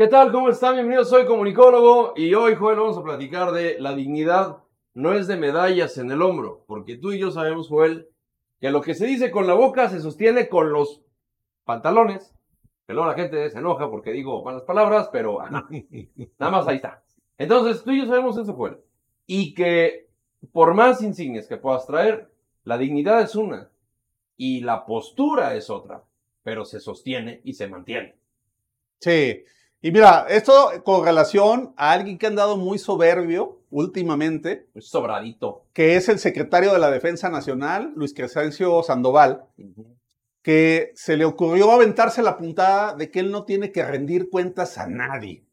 ¿Qué tal? ¿Cómo están? Bienvenidos, soy comunicólogo y hoy, Joel, vamos a platicar de la dignidad no es de medallas en el hombro, porque tú y yo sabemos, Joel, que lo que se dice con la boca se sostiene con los pantalones, que luego la gente se enoja porque digo malas palabras, pero ah, nada más ahí está. Entonces, tú y yo sabemos eso, Joel, y que por más insignias que puedas traer, la dignidad es una y la postura es otra, pero se sostiene y se mantiene. Sí, y mira, esto con relación a alguien que ha andado muy soberbio últimamente. Muy sobradito. Que es el secretario de la Defensa Nacional, Luis Crescencio Sandoval, que se le ocurrió aventarse la puntada de que él no tiene que rendir cuentas a nadie.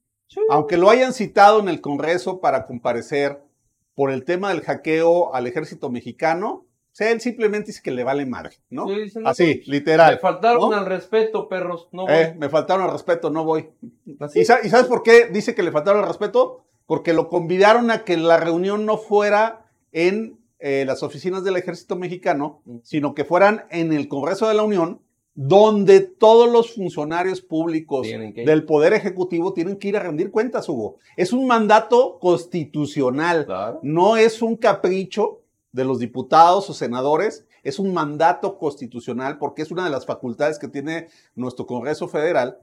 Aunque lo hayan citado en el Congreso para comparecer por el tema del hackeo al ejército mexicano, sea, él simplemente dice que le vale madre, ¿no? Así, literal. Me faltaron al respeto, perros, no voy. Eh, me faltaron al respeto, no voy. ¿Y, sabes por qué dice que le faltaron al respeto? Porque lo convidaron a que la reunión no fuera en eh, las oficinas del ejército mexicano, mm. sino que fueran en el Congreso de la Unión, donde todos los funcionarios públicos del Poder Ejecutivo tienen que ir a rendir cuentas, Hugo. Es un mandato constitucional, no es un capricho de los diputados o senadores es un mandato constitucional porque es una de las facultades que tiene nuestro Congreso Federal.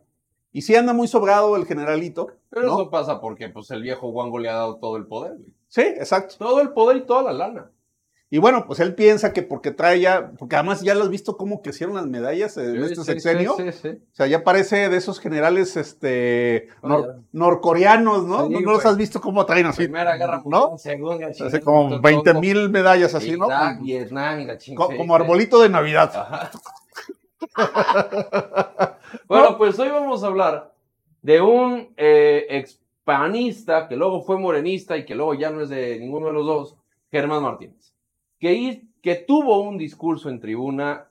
Y si anda muy sobrado el generalito. Pero eso pasa porque pues, el viejo Wango le ha dado todo el poder. Sí, exacto. Todo el poder y toda la lana. Y bueno, pues él piensa que porque trae ya, porque además ya lo has visto cómo crecieron las medallas en este sexenio. Sí, sí, o sea, ya parece de esos generales este norcoreanos, ¿no? ¿No, los has visto cómo traen así? Primera guerra ¿no? segunda, Hace como 20 mil medallas así, ¿no? Vietnam y la Como arbolito de Navidad. bueno, pues hoy vamos a hablar de un eh, expanista que luego fue morenista y que luego ya no es de ninguno de los dos, Germán Martínez que, tuvo un discurso en tribuna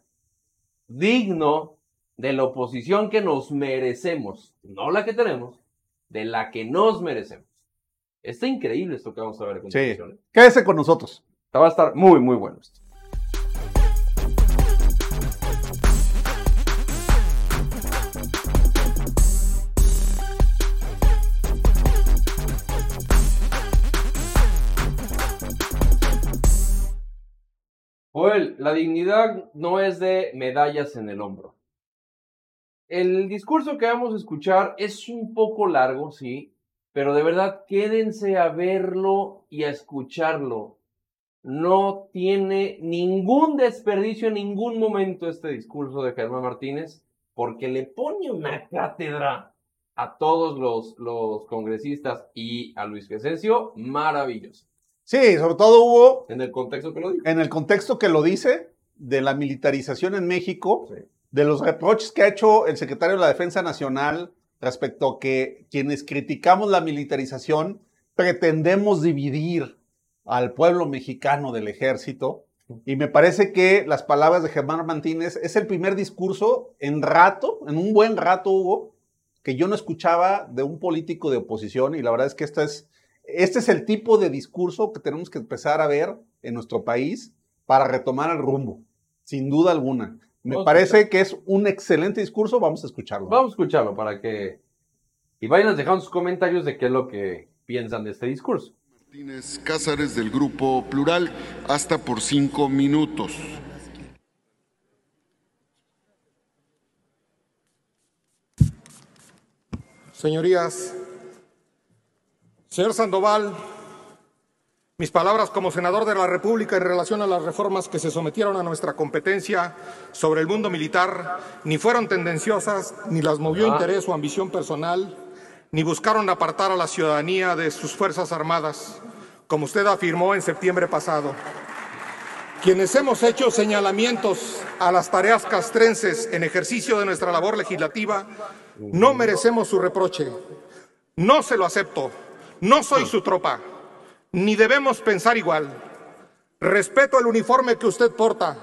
digno de la oposición que nos merecemos, no la que tenemos, de la que nos merecemos. Está increíble esto que vamos a ver a. Sí. ¿eh? Quédese con nosotros. Va a estar muy, muy bueno esto. Joel, la dignidad no es de medallas en el hombro. El discurso que vamos a escuchar es un poco largo, sí, pero de verdad quédense a verlo y a escucharlo. No tiene ningún desperdicio en ningún momento este discurso de Germán Martínez, porque le pone una cátedra a todos los, los congresistas y a Luis Crescencio maravilloso. Sí, sobre todo hubo... En el contexto que lo dice. En el contexto que lo dice, de la militarización en México, de los reproches que ha hecho el secretario de la Defensa Nacional respecto a que quienes criticamos la militarización pretendemos dividir al pueblo mexicano del ejército. Y me parece que las palabras de Germán Martínez es el primer discurso en rato, en un buen rato, Hugo, que yo no escuchaba de un político de oposición y la verdad es que esta es este es el tipo de discurso que tenemos que empezar a ver en nuestro país para retomar el rumbo, sin duda alguna. Me parece que es un excelente discurso, vamos a escucharlo. Vamos a escucharlo para que... Y vayan dejando sus comentarios de qué es lo que piensan de este discurso. Martínez Cázares del Grupo Plural, hasta por cinco minutos. Señorías, Señor Sandoval, mis palabras como senador de la República en relación a las reformas que se sometieron a nuestra competencia sobre el mundo militar ni fueron tendenciosas, ni las movió ah. interés o ambición personal, ni buscaron apartar a la ciudadanía de sus Fuerzas Armadas, como usted afirmó en septiembre pasado. Quienes hemos hecho señalamientos a las tareas castrenses en ejercicio de nuestra labor legislativa, no merecemos su reproche. No se lo acepto. No soy su tropa, ni debemos pensar igual. Respeto el uniforme que usted porta,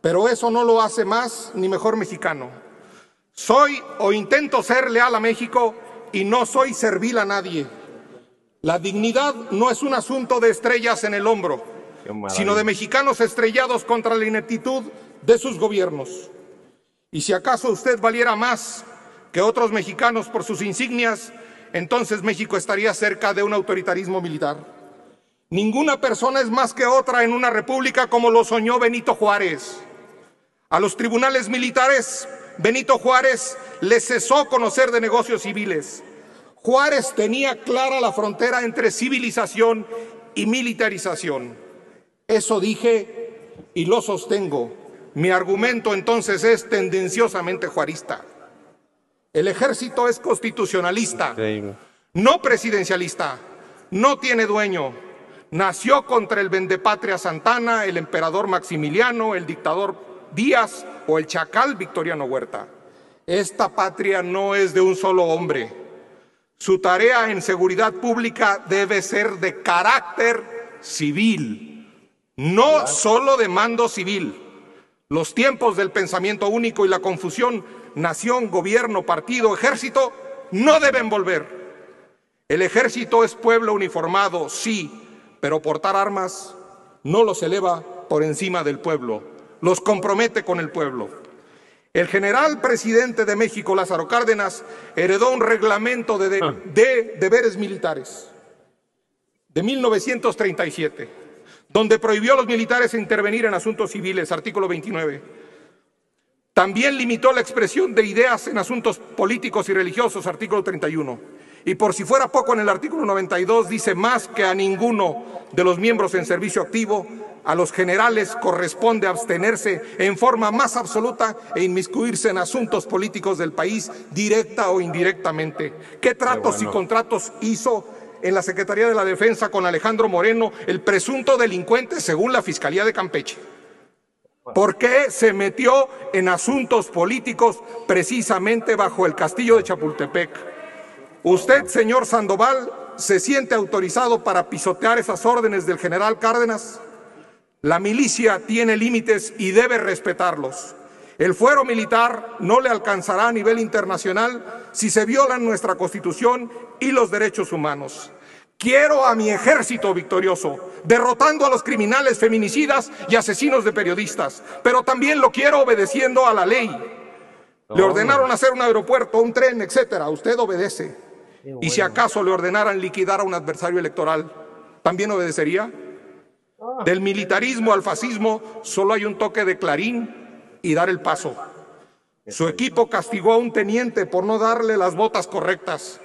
pero eso no lo hace más ni mejor mexicano. Soy o intento ser leal a México y no soy servil a nadie. La dignidad no es un asunto de estrellas en el hombro, sino de mexicanos estrellados contra la ineptitud de sus gobiernos. Y si acaso usted valiera más que otros mexicanos por sus insignias, entonces México estaría cerca de un autoritarismo militar. Ninguna persona es más que otra en una república como lo soñó Benito Juárez. A los tribunales militares, Benito Juárez les cesó conocer de negocios civiles. Juárez tenía clara la frontera entre civilización y militarización. Eso dije y lo sostengo. Mi argumento entonces es tendenciosamente juarista. El ejército es constitucionalista, no presidencialista, no tiene dueño. Nació contra el vendepatria Santana, el emperador Maximiliano, el dictador Díaz o el chacal Victoriano Huerta. Esta patria no es de un solo hombre. Su tarea en seguridad pública debe ser de carácter civil, no solo de mando civil. Los tiempos del pensamiento único y la confusión nación, gobierno, partido, ejército, no deben volver. El ejército es pueblo uniformado, sí, pero portar armas no los eleva por encima del pueblo, los compromete con el pueblo. El general presidente de México, Lázaro Cárdenas, heredó un reglamento de, ah. de, deberes militares de 1937, donde prohibió a los militares intervenir en asuntos civiles, artículo 29 también limitó la expresión de ideas en asuntos políticos y religiosos, artículo 31. Y por si fuera poco, en el artículo 92 dice más que a ninguno de los miembros en servicio activo, a los generales corresponde abstenerse en forma más absoluta e inmiscuirse en asuntos políticos del país, directa o indirectamente. ¿Qué tratos y contratos hizo en la Secretaría de la Defensa con Alejandro Moreno, el presunto delincuente según la Fiscalía de Campeche? ¿Por qué se metió en asuntos políticos precisamente bajo el castillo de Chapultepec? ¿Usted, señor Sandoval, se siente autorizado para pisotear esas órdenes del general Cárdenas? La milicia tiene límites y debe respetarlos. El fuero militar no le alcanzará a nivel internacional si se violan nuestra Constitución y los derechos humanos. Quiero a mi ejército victorioso, derrotando a los criminales feminicidas y asesinos de periodistas, pero también lo quiero obedeciendo a la ley. Le ordenaron hacer un aeropuerto, un tren, etcétera. Usted obedece. Y si acaso le ordenaran liquidar a un adversario electoral, ¿también obedecería? Ah. Del militarismo al fascismo solo hay un toque de clarín y dar el paso. Su equipo castigó a un teniente por no darle las botas correctas.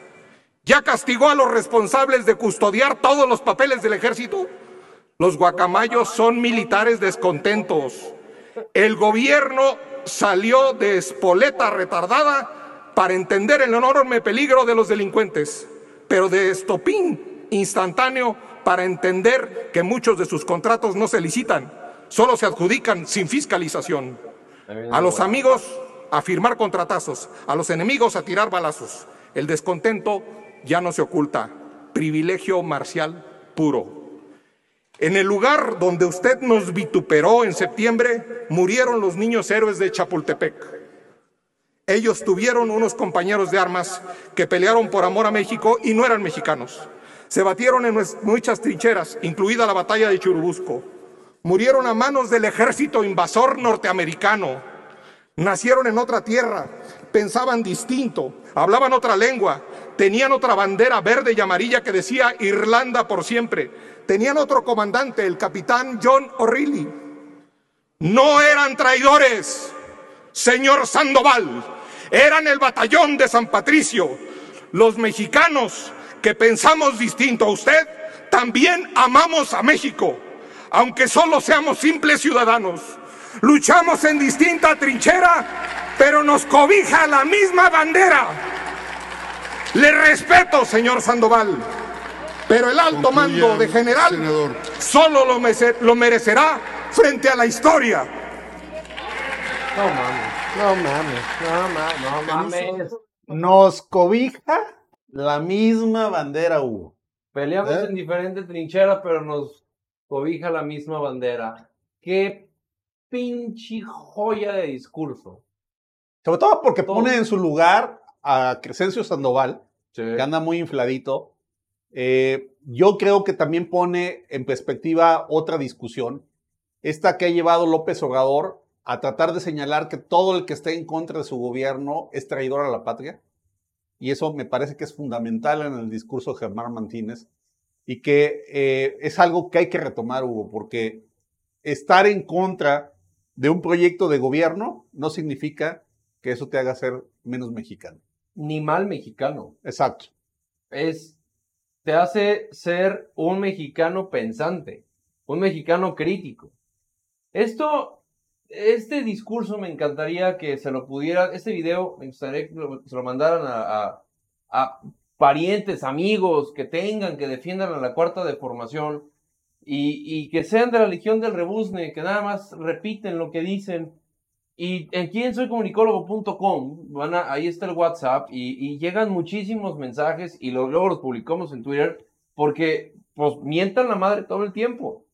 ¿Ya castigó a los responsables de custodiar todos los papeles del ejército? Los guacamayos son militares descontentos. El gobierno salió de espoleta retardada para entender el enorme peligro de los delincuentes, pero de estopín instantáneo para entender que muchos de sus contratos no se licitan, solo se adjudican sin fiscalización. A los amigos a firmar contratazos, a los enemigos a tirar balazos. El descontento ya no se oculta, privilegio marcial puro. En el lugar donde usted nos vituperó en septiembre, murieron los niños héroes de Chapultepec. Ellos tuvieron unos compañeros de armas que pelearon por amor a México y no eran mexicanos. Se batieron en muchas trincheras, incluida la batalla de Churubusco. Murieron a manos del ejército invasor norteamericano. Nacieron en otra tierra, pensaban distinto, hablaban otra lengua, tenían otra bandera verde y amarilla que decía Irlanda por siempre. Tenían otro comandante, el capitán John O'Reilly. No eran traidores, señor Sandoval. Eran el batallón de San Patricio. Los mexicanos que pensamos distinto a usted, también amamos a México, aunque solo seamos simples ciudadanos. Luchamos en distinta trinchera, pero nos cobija la misma bandera. Le respeto, señor Sandoval, pero el alto mando de general solo lo, merecerá frente a la historia. No mames, no mames, no mames, no mames. Nos cobija la misma bandera, Hugo. Peleamos ¿Eh? en diferentes trincheras, pero nos cobija la misma bandera. Qué pinche joya de discurso. Sobre todo porque pone en su lugar a Crescencio Sandoval, que anda muy infladito. Eh, yo creo que también pone en perspectiva otra discusión, esta que ha llevado López Obrador a tratar de señalar que todo el que esté en contra de su gobierno es traidor a la patria. Y eso me parece que es fundamental en el discurso de Germán Martínez y que eh, es algo que hay que retomar, Hugo, porque estar en contra de un proyecto de gobierno no significa que eso te haga ser menos mexicano. Ni mal mexicano. Exacto. Es, te hace ser un mexicano pensante, un mexicano crítico. Esto, este discurso me encantaría que se lo pudiera, este video me gustaría que se lo mandaran a, a parientes, amigos que tengan, que defiendan a la cuarta de formación y, que sean de la Legión del Rebusne, que nada más repiten lo que dicen. Y en quien soy comunicólogo.com, van ahí está el WhatsApp y, llegan muchísimos mensajes y luego los publicamos en Twitter porque pues mientan la madre todo el tiempo.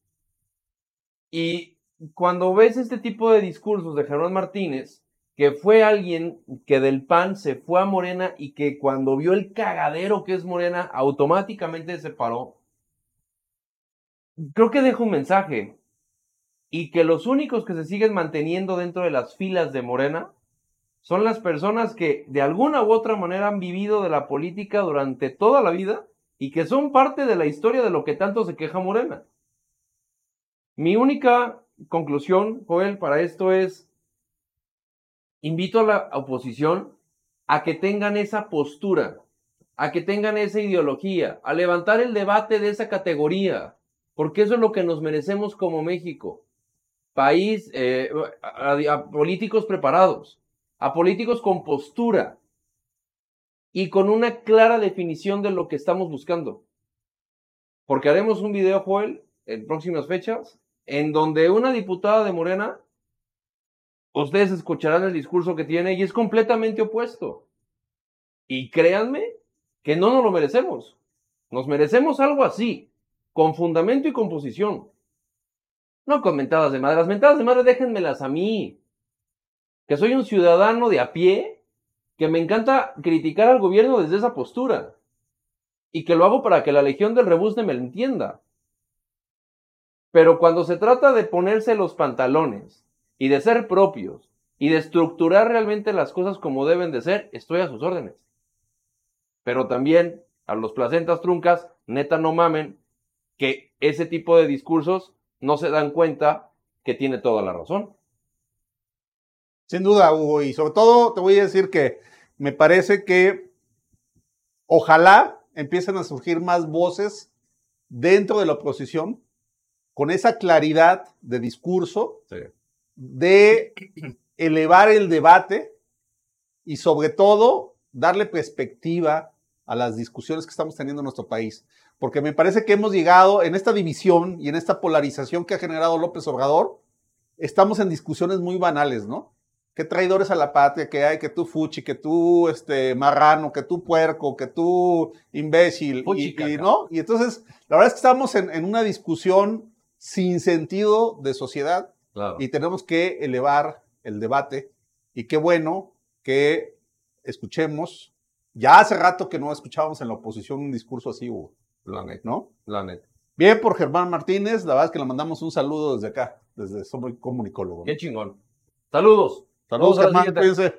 Y cuando ves este tipo de discursos de Germán Martínez, que fue alguien que del PAN se fue a Morena y que cuando vio el cagadero que es Morena, automáticamente se paró creo que deja un mensaje. Y que los únicos que se siguen manteniendo dentro de las filas de Morena son las personas que de alguna u otra manera han vivido de la política durante toda la vida y que son parte de la historia de lo que tanto se queja Morena. Mi única conclusión, Joel, para esto es, invito a la oposición a que tengan esa postura, a que tengan esa ideología, a levantar el debate de esa categoría, porque eso es lo que nos merecemos como México. País, eh, a, políticos preparados, a políticos con postura y con una clara definición de lo que estamos buscando. Porque haremos un video, Joel, en próximas fechas, en donde una diputada de Morena, ustedes escucharán el discurso que tiene y es completamente opuesto. Y créanme que no nos lo merecemos. Nos merecemos algo así con fundamento y composición. No con mentadas de madre. Las mentadas de madre déjenmelas a mí. Que soy un ciudadano de a pie, que me encanta criticar al gobierno desde esa postura. Y que lo hago para que la legión del rebusne me lo entienda. Pero cuando se trata de ponerse los pantalones y de ser propios y de estructurar realmente las cosas como deben de ser, estoy a sus órdenes. Pero también a los placentas truncas, neta no mamen, que ese tipo de discursos no se dan cuenta que tiene toda la razón. Sin duda, Hugo, y sobre todo te voy a decir que me parece que ojalá empiecen a surgir más voces dentro de la oposición con esa claridad de discurso, de elevar el debate y sobre todo darle perspectiva a las discusiones que estamos teniendo en nuestro país porque me parece que hemos llegado en esta división y en esta polarización que ha generado López Obrador, estamos en discusiones muy banales, ¿no? ¿Qué traidores a la patria que hay? Que tú fuchi, que tú este, marrano, que tú puerco, que tú imbécil. y, ¿no? y entonces, la verdad es que estamos en, una discusión sin sentido de sociedad y tenemos que elevar el debate. Y qué bueno que escuchemos. Ya hace rato que no escuchábamos en la oposición un discurso así, Hugo. La neta. ¿No? La neta. Bien por Germán Martínez, la verdad es que le mandamos un saludo desde acá, desde Somos Comunicólogo. Qué chingón. Saludos. Saludos, Germán, cuídense.